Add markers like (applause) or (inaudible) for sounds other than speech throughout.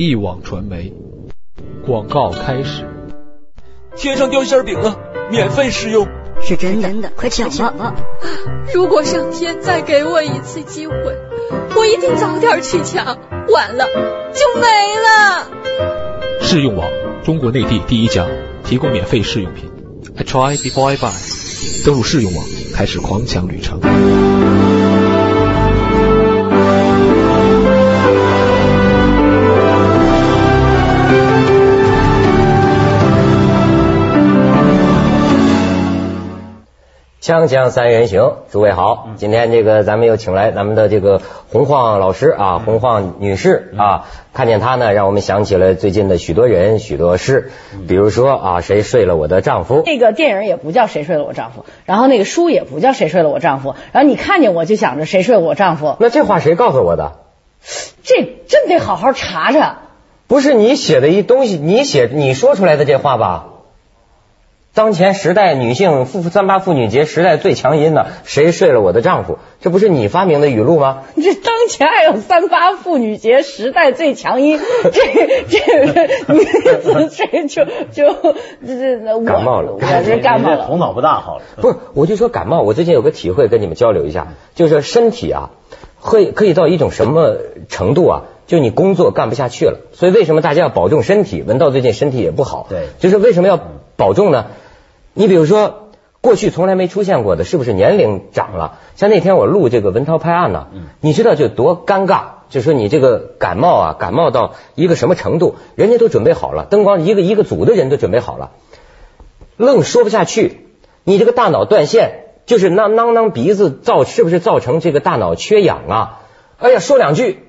一网传媒广告开始。天上掉馅饼了，免费试用。是真的，快抢吧！如果上天再给我一次机会，我一定早点去抢，晚了就没了。试用网，中国内地第一家提供免费试用品。I try before I buy。登录试用网，开始狂抢旅程。锵锵三人行，诸位好，今天这个咱们又请来咱们的这个洪晃老师啊，洪晃女士啊，看见她呢，让我们想起了最近的许多人、许多事，比如说啊，谁睡了我的丈夫？那个电影也不叫谁睡了我丈夫，然后那个书也不叫谁睡了我丈夫，然后你看见我就想着谁睡了我丈夫，那这话谁告诉我的？这真得好好查查。不是你写的一东西，你写你说出来的这话吧？当前时代女性妇三八妇女节时代最强音呢？谁睡了我的丈夫？这不是你发明的语录吗？这当前还有三八妇女节时代最强音，这这你这就就这这感冒了，我是感冒了，头脑不大好了。不是，我就说感冒。我最近有个体会，跟你们交流一下，就是身体啊，会可以到一种什么程度啊？就你工作干不下去了，所以为什么大家要保重身体？文道最近身体也不好，对，就是为什么要保重呢？你比如说，过去从来没出现过的，是不是年龄长了？像那天我录这个文涛拍案呢，你知道就多尴尬，就说你这个感冒啊，感冒到一个什么程度，人家都准备好了，灯光一个一个组的人都准备好了，愣说不下去，你这个大脑断线，就是囔囔囔鼻子造，是不是造成这个大脑缺氧啊？哎呀，说两句。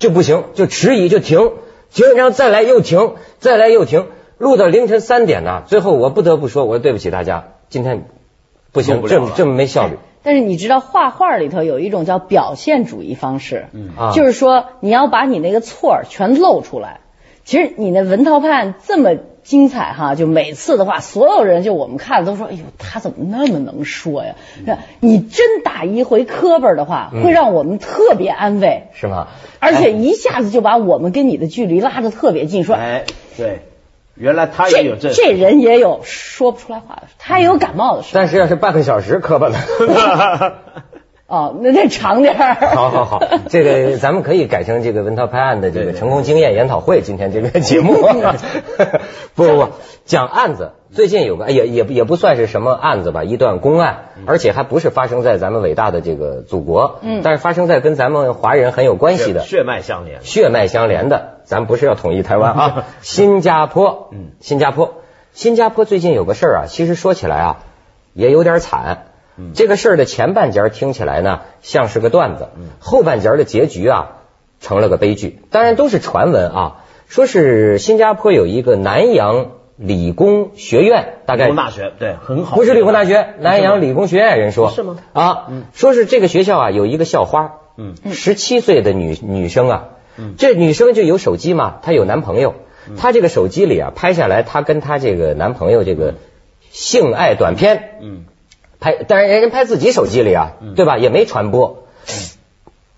就不行，就迟疑，就停，停，然后再来又停，再来又停，录到凌晨三点呢。最后我不得不说，我说对不起大家，今天不行，这么这么没效率。但是你知道画画里头有一种叫表现主义方式，嗯啊，就是说你要把你那个错儿全露出来。其实你那文涛判这么。精彩哈！就每次的话，所有人就我们看都说，哎呦，他怎么那么能说呀？你真打一回磕巴的话，会让我们特别安慰，是吗？而且一下子就把我们跟你的距离拉得特别近。说，哎，对，原来他也有这这人也有说不出来话的，他也有感冒的时候。但是要是半个小时磕巴呢？(laughs) 哦，那再长点儿。(laughs) 好好好，(laughs) 这个咱们可以改成这个文涛拍案的这个成功经验研讨会。今天这个节目，(laughs) 不不不，讲案子。最近有个也也也不算是什么案子吧，一段公案，而且还不是发生在咱们伟大的这个祖国，嗯，但是发生在跟咱们华人很有关系的血脉相连，血脉相连的。咱不是要统一台湾啊，新加坡，嗯，新加坡，新加坡最近有个事儿啊，其实说起来啊，也有点惨。这个事儿的前半截听起来呢像是个段子，后半截的结局啊成了个悲剧。当然都是传闻啊，说是新加坡有一个南洋理工学院，大概理工大学对很好，不是理工大学，南洋理工学院人说，是吗？啊，说是这个学校啊有一个校花，嗯，十七岁的女女生啊，这女生就有手机嘛，她有男朋友，她这个手机里啊拍下来她跟她这个男朋友这个性爱短片，嗯。拍，但是人家拍自己手机里啊，对吧？也没传播。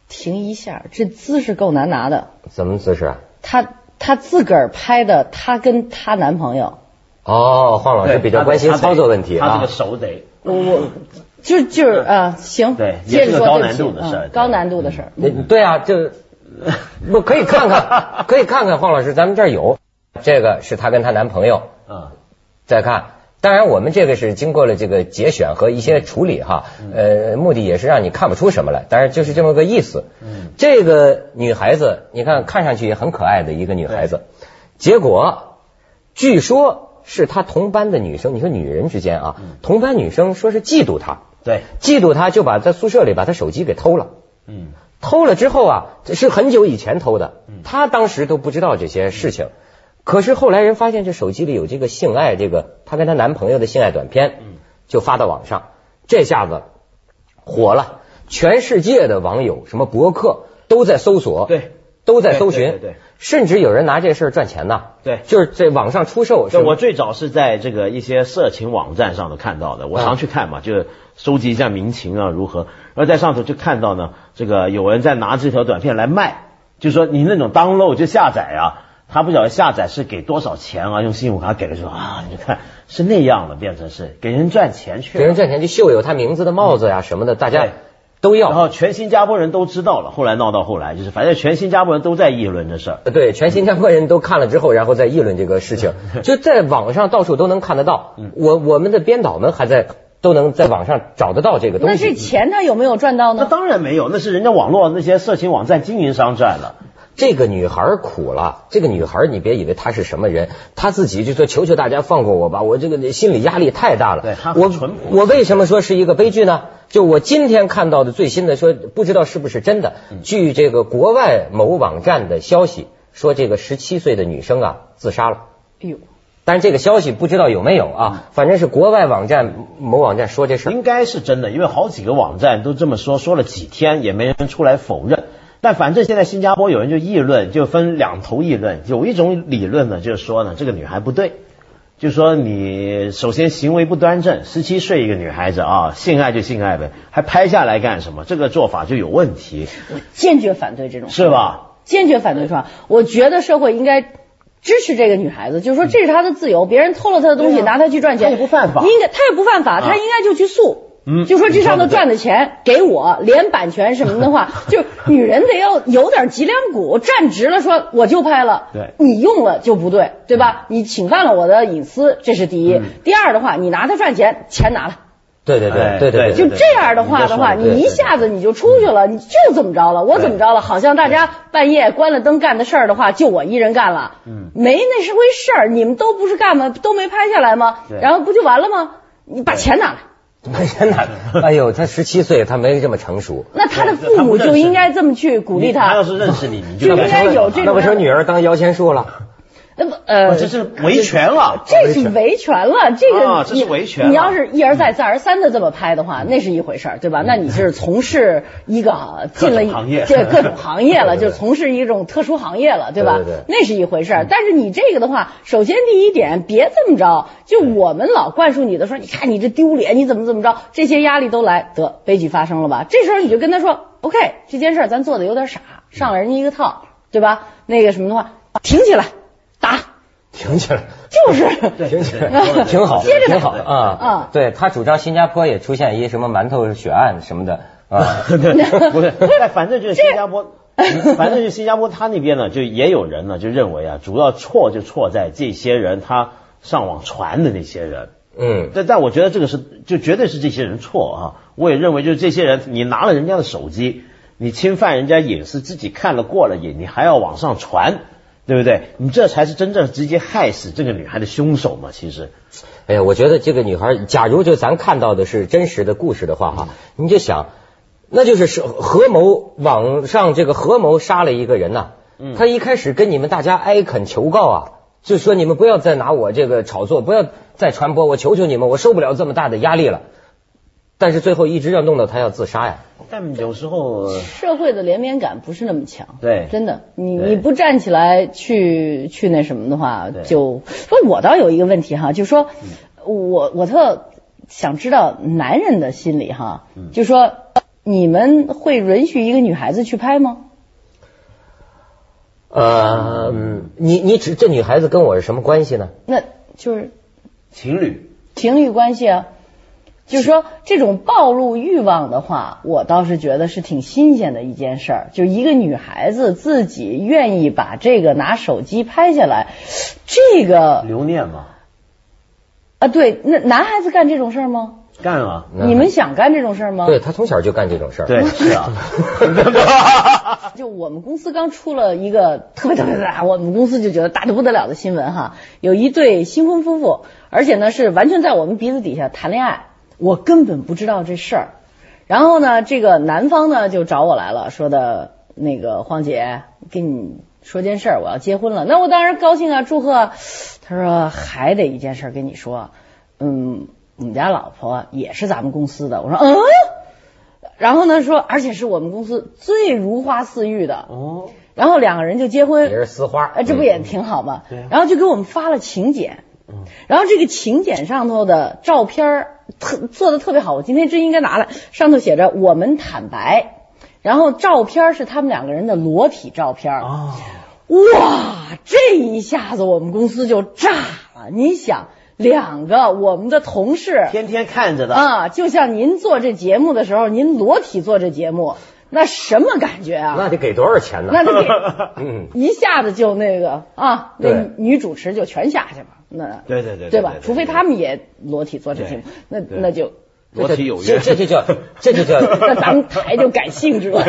停一下，这姿势够难拿的。什么姿势啊？她她自个儿拍的，她跟她男朋友。哦，黄老师比较关心操作问题啊。他这个手得。我我就就是啊，行。对，接着说高难度的事儿。高难度的事儿。对啊，就 (laughs) 不可以看看，可以看看黄老师，咱们这儿有这个是她跟她男朋友。嗯。再看。当然，我们这个是经过了这个节选和一些处理哈，呃，目的也是让你看不出什么来，但是就是这么个意思。这个女孩子，你看看上去也很可爱的一个女孩子，结果据说是她同班的女生，你说女人之间啊，同班女生说是嫉妒她，对，嫉妒她就把在宿舍里把她手机给偷了，嗯，偷了之后啊，这是很久以前偷的，她当时都不知道这些事情。可是后来人发现这手机里有这个性爱，这个她跟她男朋友的性爱短片，就发到网上，这下子火了，全世界的网友什么博客都在搜索，对，都在搜寻，对，甚至有人拿这事儿赚钱呢，对，就是在网上出售。我最早是在这个一些色情网站上头看到的，我常去看嘛，就是收集一下民情啊如何，而在上头就看到呢，这个有人在拿这条短片来卖。就说你那种 download 就下载啊，他不晓得下载是给多少钱啊，用信用卡给的时候啊，你看是那样的，变成是给人赚钱去了，给人赚钱就绣有他名字的帽子呀什么的，大家都要。然后全新加坡人都知道了，后来闹到后来就是，反正全新加坡人都在议论这事儿。呃对，全新加坡人都看了之后，然后再议论这个事情，就在网上到处都能看得到。我我们的编导们还在都能在网上找得到这个东西那这西。钱他有没有赚到呢那？当然没有，那是人家网络那些色情网站经营商赚了。这个女孩苦了，这个女孩你别以为她是什么人，她自己就说求求大家放过我吧，我这个心理压力太大了。对她很我淳朴我为什么说是一个悲剧呢？就我今天看到的最新的说，不知道是不是真的。嗯据这个国外某网站的消息说，这个十七岁的女生啊自杀了。哎呦，但是这个消息不知道有没有啊，反正是国外网站某网站说这事。应该是真的，因为好几个网站都这么说，说了几天也没人出来否认。但反正现在新加坡有人就议论，就分两头议论。有一种理论呢，就是说呢，这个女孩不对，就说你首先行为不端正，十七岁一个女孩子啊，性爱就性爱呗，还拍下来干什么？这个做法就有问题，我坚决反对这种，是吧？坚决反对是吧？我觉得社会应该支持这个女孩子，就是说这是她的自由，别人偷了她的东西，啊拿她去赚钱，她也不犯法应该她也不犯法，她应该就去诉。嗯就说这上头赚的钱给我，连版权什么的话，(laughs) 就女人得要有点脊梁骨，站直了说我就拍了，对你用了就不对，对吧？你侵犯了我的隐私，这是第一。嗯第二的话，你拿它赚钱，钱拿了。对对哎对对对，就这样的话的话，你一下子你就出去了，你就怎么着了？我怎么着了？好像大家半夜关了灯干的事儿的话，就我一人干了，嗯没那是回事儿，你们都不是干吗？都没拍下来吗？然后不就完了吗？你把钱拿来。(laughs) 真的，哎呦，他十七岁，他没这么成熟。那他的父母就应该这么去鼓励他，他要是认识你，你就应该有这种。那不成女儿当摇钱树了？那不呃，这是维权了，这是维权了，这个啊这是维权了你要是一而再再而三的这么拍的话，那是一回事儿，对吧？那你是从事一个 (laughs) 进了一各种行业这各种行业了，(laughs) 就从事一种特殊行业了，对吧？对对对那是一回事儿。但是你这个的话，首先第一点，别这么着，就我们老灌输你的说，你看你这丢脸，你怎么怎么着，这些压力都来，得悲剧发生了吧？这时候你就跟他说，OK，这件事儿咱做的有点傻，上了人家一个套，对吧？那个什么的话，挺起来打。挺起来，就是，(laughs) 挺起来，(laughs) 挺好，接着挺好啊啊对他主张新加坡也出现一什么馒头血案什么的啊。(laughs) 不对，但反正就是新加坡，反正就是新加坡，他那边呢，就也有人呢，就认为啊，主要错就错在这些人他上网传的那些人。嗯，但但我觉得这个是就绝对是这些人错啊！我也认为就是这些人，你拿了人家的手机，你侵犯人家隐私，自己看了过了瘾，你还要往上传，对不对？你这才是真正直接害死这个女孩的凶手嘛！其实，哎呀，我觉得这个女孩，假如就咱看到的是真实的故事的话哈，你就想，那就是是合谋网上这个合谋杀了一个人呐、嗯他一开始跟你们大家哀恳求告啊，就说你们不要再拿我这个炒作，不要再传播，我求求你们，我受不了这么大的压力了。但是最后一直要弄到他要自杀呀。但有时候社会的连绵感不是那么强，对真的，你你不站起来去去那什么的话，对就不，我倒有一个问题哈，就是说，我我特想知道男人的心理哈，就说你们会允许一个女孩子去拍吗？呃，嗯你你指这女孩子跟我是什么关系呢？那就是情侣情侣关系啊。就是说，这种暴露欲望的话，我倒是觉得是挺新鲜的一件事儿。就一个女孩子自己愿意把这个拿手机拍下来，(sniffs) 这个留念嘛，啊，对，那男孩子干这种事儿吗？干啊，你们想干这种事儿吗？对，他从小就干这种事儿。对，(laughs) 是啊，(laughs) 就我们公司刚出了一个特别特别大，我们公司就觉得大的不得了的新闻哈，有一对新婚夫妇，而且呢是完全在我们鼻子底下谈恋爱，我根本不知道这事儿。然后呢，这个男方呢就找我来了，说的那个黄姐，跟你说件事儿，我要结婚了。那我当然高兴啊，祝贺啊。他说还得一件事儿跟你说，嗯，我们家老婆也是咱们公司的。我说嗯。然后呢说，而且是我们公司最如花似玉的。哦，然后两个人就结婚，也是丝花哎，这不也挺好吗？对啊然后就给我们发了请柬，嗯然后这个请柬上头的照片儿特做的特别好，我今天真应该拿来，上头写着“我们坦白”，然后照片是他们两个人的裸体照片。哦，哇，这一下子我们公司就炸了。你想，两个我们的同事天天看着的，啊，就像您做这节目的时候，您裸体做这节目，那什么感觉啊？那得给多少钱呢？那得给，(laughs) 嗯，一下子就那个啊，那女主持就全下去了，那对对对对对吧除非他们也裸体做这节目，那那就裸体有这约，这就叫 (laughs) 这就叫那咱们台就改性质了。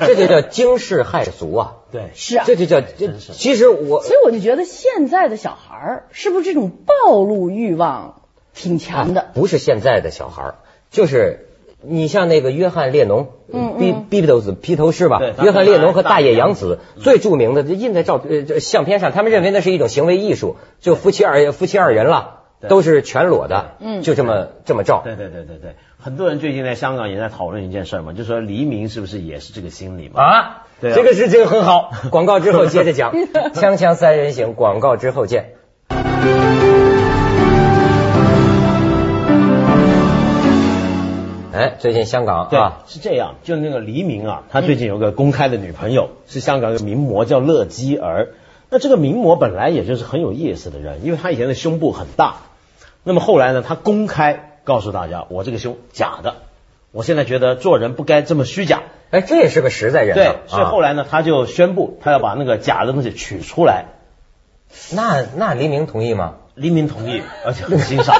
这就叫惊世骇俗啊！对，(laughs) 是啊，这就叫这。其实我所以我就觉得现在的小孩儿是不是这种暴露欲望挺强的？不是现在的小孩儿，就是你像那个约翰列侬，嗯比嗯比比斗子披头士吧对，约翰列侬和大大野洋子最著名的就印在照呃相片上，他们认为那是一种行为艺术，就夫妻二夫妻二人了，都是全裸的，嗯就这么这么照。对对对对对，很多人最近在香港也在讨论一件事嘛，就说黎明是不是也是这个心理嘛？啊，对啊这个事情很好。(laughs) 广告之后接着讲，锵锵三人行，广告之后见。哎，最近香港对啊，，是这样，就那个黎明啊，他最近有个公开的女朋友，是香港一个名模叫乐基儿。那这个名模本来也就是很有意思的人，因为她以前的胸部很大，那么后来呢，她公开告诉大家，我这个胸假的，我现在觉得做人不该这么虚假。哎，这也是个实在人对啊。，所以后来来呢，他就宣布他要把那个假的东西取出来。那那黎明同意吗？黎明同意，而且很欣赏。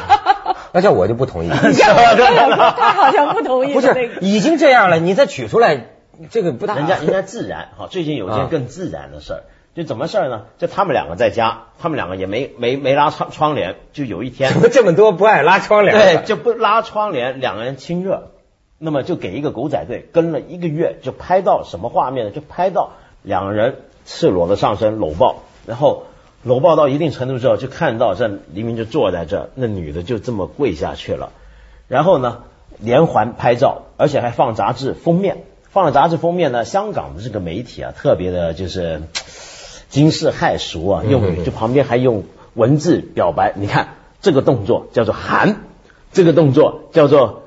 那叫我就不同意。(laughs) 他好像不同意不。是已经这样了，你再取出来，这个不大。人家 (laughs) 人家自然哈，最近有一件啊更自然的事儿，就怎么事儿呢？就他们两个在家，他们两个也没没没拉窗窗帘，就有一天怎么这么多不爱拉窗帘？对，就不拉窗帘，两个人亲热，那么就给一个狗仔队跟了一个月，就拍到什么画面呢？就拍到两个人赤裸的上身搂抱，然后搂抱到一定程度之后，就看到这黎明就坐在这，那女的就这么跪下去了，然后呢连环拍照，而且还放杂志封面，放了杂志封面呢，香港的这个媒体啊，特别的就是惊世骇俗啊，用就旁边还用文字表白，你看这个动作叫做喊，这个动作叫做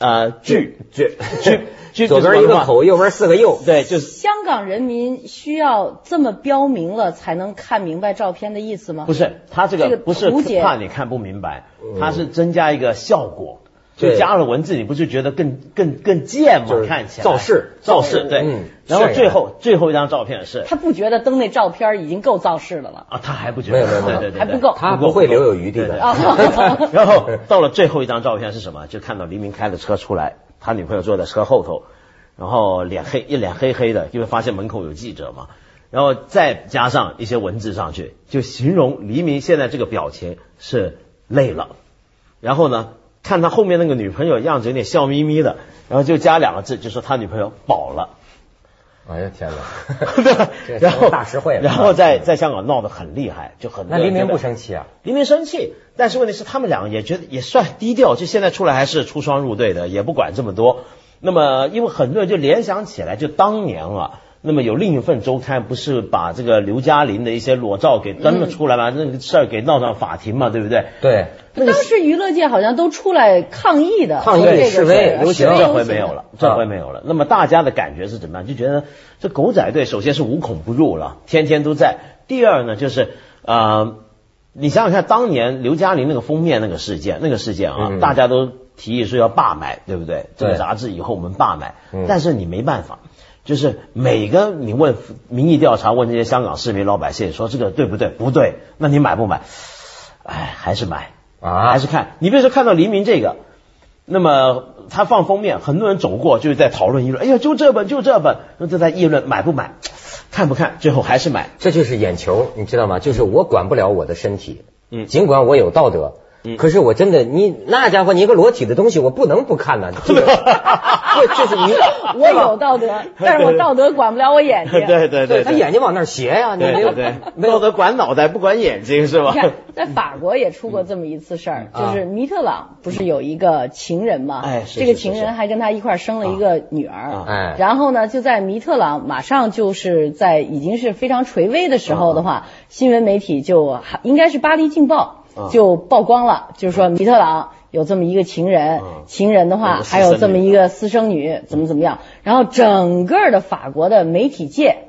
呃拒拒拒拒，(laughs) 左边一个口，右边四个右。对，就是香港人民需要这么标明了才能看明白照片的意思吗？不是他这这个个不是怕你看不明白，他是增加一个效果。就加了文字，你不是觉得更更更贱吗？就？是看起来。造势造势，对。嗯。然后最后最后一张照片是？他不觉得登那照片已经够造势的了。啊，他还不觉得，没有没有没有。对对对，还不够。他不会留有余地的。对对啊 (laughs) 然后到了最后一张照片是什么？就看到黎明开着车出来，他女朋友坐在车后头，然后脸黑一脸黑黑的，因为发现门口有记者嘛，然后再加上一些文字上去，就形容黎明现在这个表情是累了，然后呢，看他后面那个女朋友样子有点笑眯眯的，然后就加两个字，就说他女朋友饱了。哎呀天哪！(laughs) 对 (laughs) 然后大实惠然后在在香港闹得很厉害，就很那黎明不生。生气啊？黎明生气，但是问题是他们两个也觉得也算低调，就现在出来还是出双入对的，也不管这么多。那么因为很多人就联想起来，就当年啊，那么有另一份周刊不是把这个刘嘉玲的一些裸照给登了出来嘛，那个事儿给闹上法庭嘛，对不对？对，当时娱乐界好像都出来抗议的，抗议这个示威是游行这回没有了，这回没有了。那么大家的感觉是怎么样？就觉得这狗仔队首先是无孔不入了，天天都在。第二呢，就是呃，你想想看，当年刘嘉玲那个封面那个事件，那个事件啊，嗯大家都提议说要罢买，对不对？这个杂志以后我们罢买，嗯但是你没办法。就是每个你问民意调查，问这些香港市民老百姓说这个对不对？不对，那你买不买？哎，还是买。啊还是看，你比如说看到黎明这个，那么他放封面，很多人走过就是在讨论议论，哎呀，就这本就这本，那都在议论买不买，看不看，最后还是买。这就是眼球，你知道吗？就是我管不了我的身体，嗯尽管我有道德，嗯可是我真的，你那家伙，你一个裸体的东西，我不能不看呐。这个，(laughs) 对，就是你，(laughs) 我有道德，但是我道德管不了我眼睛。对对对，他眼睛往那儿斜呀，你没有对对。对，道德管脑袋不管眼睛是吧？你？看，在法国也出过这么一次事儿，嗯。就是米特朗不是有一个情人吗？这个哎是是是是情人还跟他一块生了一个女儿。啊。哎。然后呢，就在米特朗马上就是在已经是非常垂危的时候的话，新闻媒体就应该是《巴黎镜报》就曝光了，就是说米特朗有这么一个情人，情人的话还有这么一个私生女，怎么怎么样，然后整个的法国的媒体界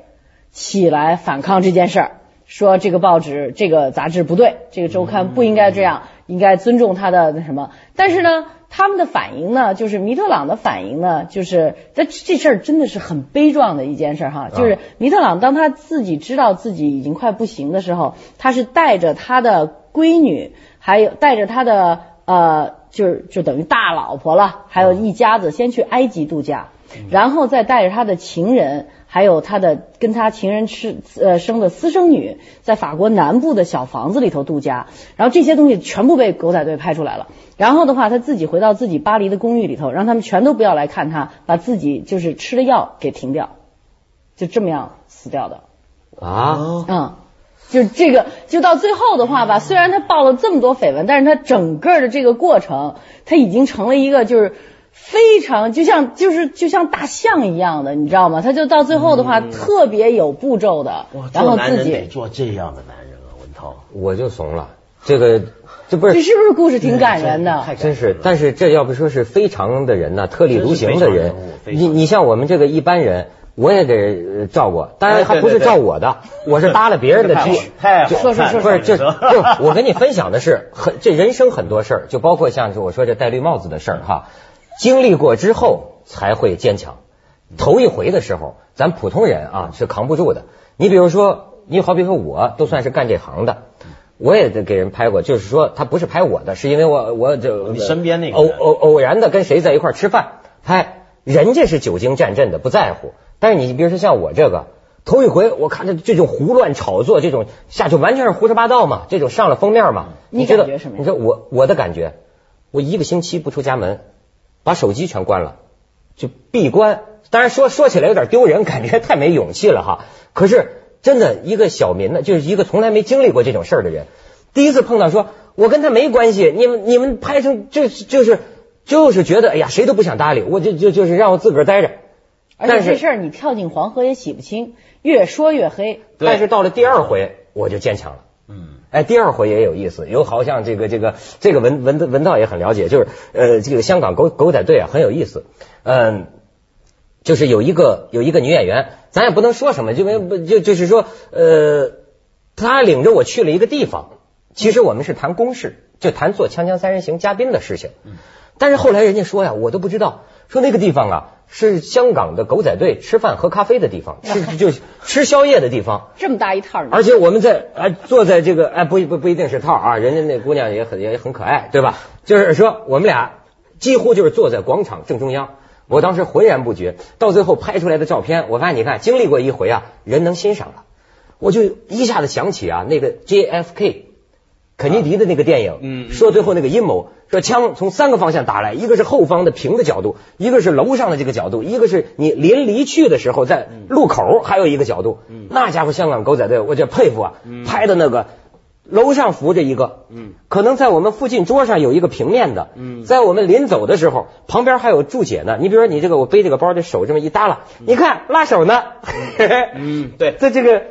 起来反抗这件事儿，说这个报纸、这个杂志不对，这个周刊不应该这样，应该尊重他的那什么，但是呢。他们的反应呢，就是米特朗的反应呢，就是这这事儿真的是很悲壮的一件事哈。就是米特朗当他自己知道自己已经快不行的时候，他是带着他的闺女，还有带着他的呃，就是就等于大老婆了，还有一家子先去埃及度假，然后再带着他的情人。还有他的跟他情人吃呃生的私生女，在法国南部的小房子里头度假，然后这些东西全部被狗仔队拍出来了。然后的话，他自己回到自己巴黎的公寓里头，让他们全都不要来看他，把自己就是吃的药给停掉，就这么样死掉的。啊，嗯，就这个，就到最后的话吧，虽然他爆了这么多绯闻，但是他整个的这个过程，他已经成了一个就是。非常就像就是就像大象一样的，你知道吗？他就到最后的话特别有步骤的，然后自己做这样的男人啊，文涛，我就怂了。这个这不是这是不是故事挺感人的？真是，但是这要不说是非常的人呢，特立独行的人。你你像我们这个一般人，我也给照过，当然还不是照我的，(laughs) 我是搭了别人的 (laughs) 剧。太说说说，不是就就我跟你分享的是很这人生很多事儿，就包括像我说这戴绿帽子的事儿哈。经历过之后才会坚强，头一回的时候，咱普通人啊是扛不住的。你比如说，你好比说我都算是干这行的，我也得给人拍过，就是说他不是拍我的，是因为我我就你身边那个偶偶偶然的跟谁在一块吃饭拍，人家是久经战阵的不在乎，但是你比如说像我这个头一回，我看着这种胡乱炒作，这种下去完全是胡说八道嘛，这种上了封面嘛，你感觉什么？你说我我的感觉，我一个星期不出家门。把手机全关了，就闭关。当然说说起来有点丢人，感觉太没勇气了哈。可是真的一个小民呢，就是一个从来没经历过这种事儿的人，第一次碰到说，我跟他没关系，你们你们拍成就就是就是觉得哎呀谁都不想搭理，我就就就是让我自个儿待着。而且这事儿你跳进黄河也洗不清，越说越黑。但是到了第二回，我就坚强了。嗯。哎，第二回也有意思，有好像这个这个这个文文文道也很了解，就是呃这个香港狗狗仔队啊很有意思，嗯，就是有一个有一个女演员，咱也不能说什么，就没不就就是说呃，她领着我去了一个地方，其实我们是谈公事，就谈做《锵锵三人行》嘉宾的事情，但是后来人家说呀，我都不知道，说那个地方啊。是香港的狗仔队吃饭喝咖啡的地方，吃 (laughs) 就吃宵夜的地方。这么大一套而且我们在哎坐在这个哎不不不一定是套啊，人家那姑娘也很也很可爱，对吧？就是说我们俩几乎就是坐在广场正中央，我当时浑然不觉，到最后拍出来的照片，我发现你看经历过一回啊，人能欣赏了，我就一下子想起啊那个 JFK。肯尼迪的那个电影，嗯，说最后那个阴谋，说枪从三个方向打来，一个是后方的平的角度，一个是楼上的这个角度，一个是你临离去的时候在路口还有一个角度，那家伙香港狗仔队，我这佩服啊，拍的那个楼上扶着一个，嗯，可能在我们附近桌上有一个平面的，嗯，在我们临走的时候，旁边还有注解呢。你比如说你这个我背这个包，这手这么一耷拉，你看拉手呢，(laughs) 嗯，对，在这个。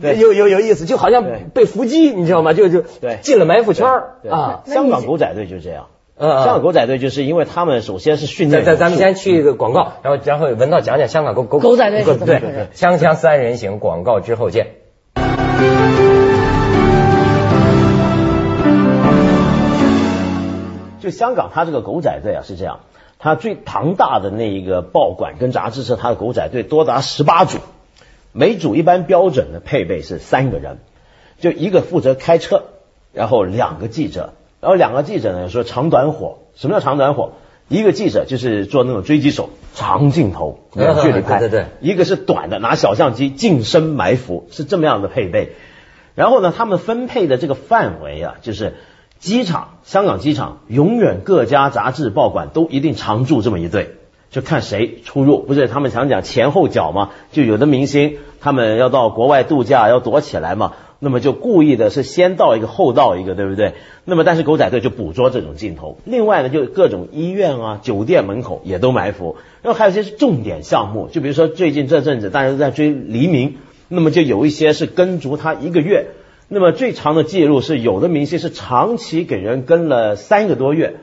有有有意思，就好像被伏击，你知道吗？就就进了埋伏圈啊！香港狗仔队就这样，香港狗仔队就是因为他们首先是训练。咱咱们先去一个广告，然后然后文道讲讲香港狗狗狗仔队 (laughs) 对对对锵锵三人行广告之后见。就香港，他这个狗仔队啊是这样，他最庞大的那一个报馆跟杂志社，他的狗仔队多达十八组。每组一般标准的配备是三个人，就一个负责开车，然后两个记者，然后两个记者呢说长短火，什么叫长短火？一个记者就是做那种追击手，长镜头远距离拍，(laughs) 对对，一个是短的拿小相机近身埋伏，是这么样的配备。然后呢，他们分配的这个范围啊，就是机场，香港机场永远各家杂志报馆都一定常驻这么一队。就看谁出入，不是他们常讲前后脚嘛？就有的明星他们要到国外度假要躲起来嘛，那么就故意的是先到一个后到一个，对不对？那么但是狗仔队就捕捉这种镜头。另外呢，就各种医院啊、酒店门口也都埋伏。然后还有一些是重点项目，就比如说最近这阵子大家都在追黎明，那么就有一些是跟足他一个月。那么最长的记录是有的明星是长期给人跟了三个多月。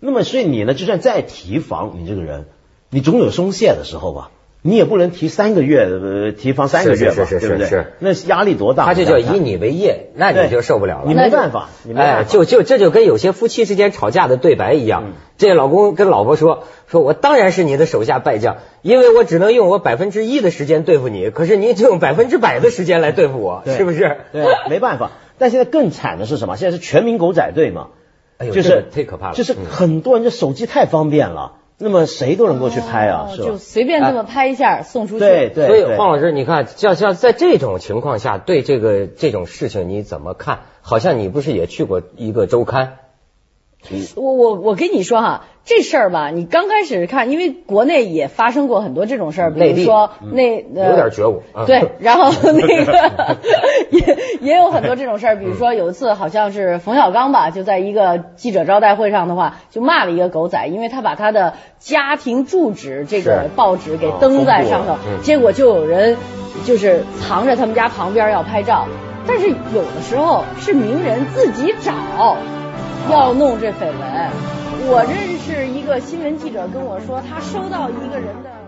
那么所以你呢，就算再提防，你这个人，你总有松懈的时候吧。你也不能提三个月，呃，提防三个月吧，对不对？那压力多大？他这叫以你为业，那你就受不了了。你没办法，哎，就就这就跟有些夫妻之间吵架的对白一样。这老公跟老婆说：“说我当然是你的手下败将，因为我只能用我百分之一的时间对付你，可是你就用百分之百的时间来对付我，是不是？”对，没办法。但现在更惨的是什么？现在是全民狗仔队嘛？哎呦，就是太可怕了。就是很多人这手机太方便了。那么谁都能够去拍啊，是吧？就随便这么拍一下送出去。对对。所以黄老师，你看，像像在这种情况下，对这个这种事情你怎么看？好像你不是也去过一个周刊？我我我跟你说哈，这事儿吧，你刚开始看，因为国内也发生过很多这种事儿，比如说那有点觉悟，对，然后那个 (laughs) 也也有很多这种事儿，比如说有一次好像是冯小刚吧，就在一个记者招待会上的话，就骂了一个狗仔，因为他把他的家庭住址这个报纸给登在上头，结果就有人就是藏着他们家旁边要拍照，但是有的时候是名人自己找。要弄这绯闻，我认识一个新闻记者跟我说，他收到一个人的。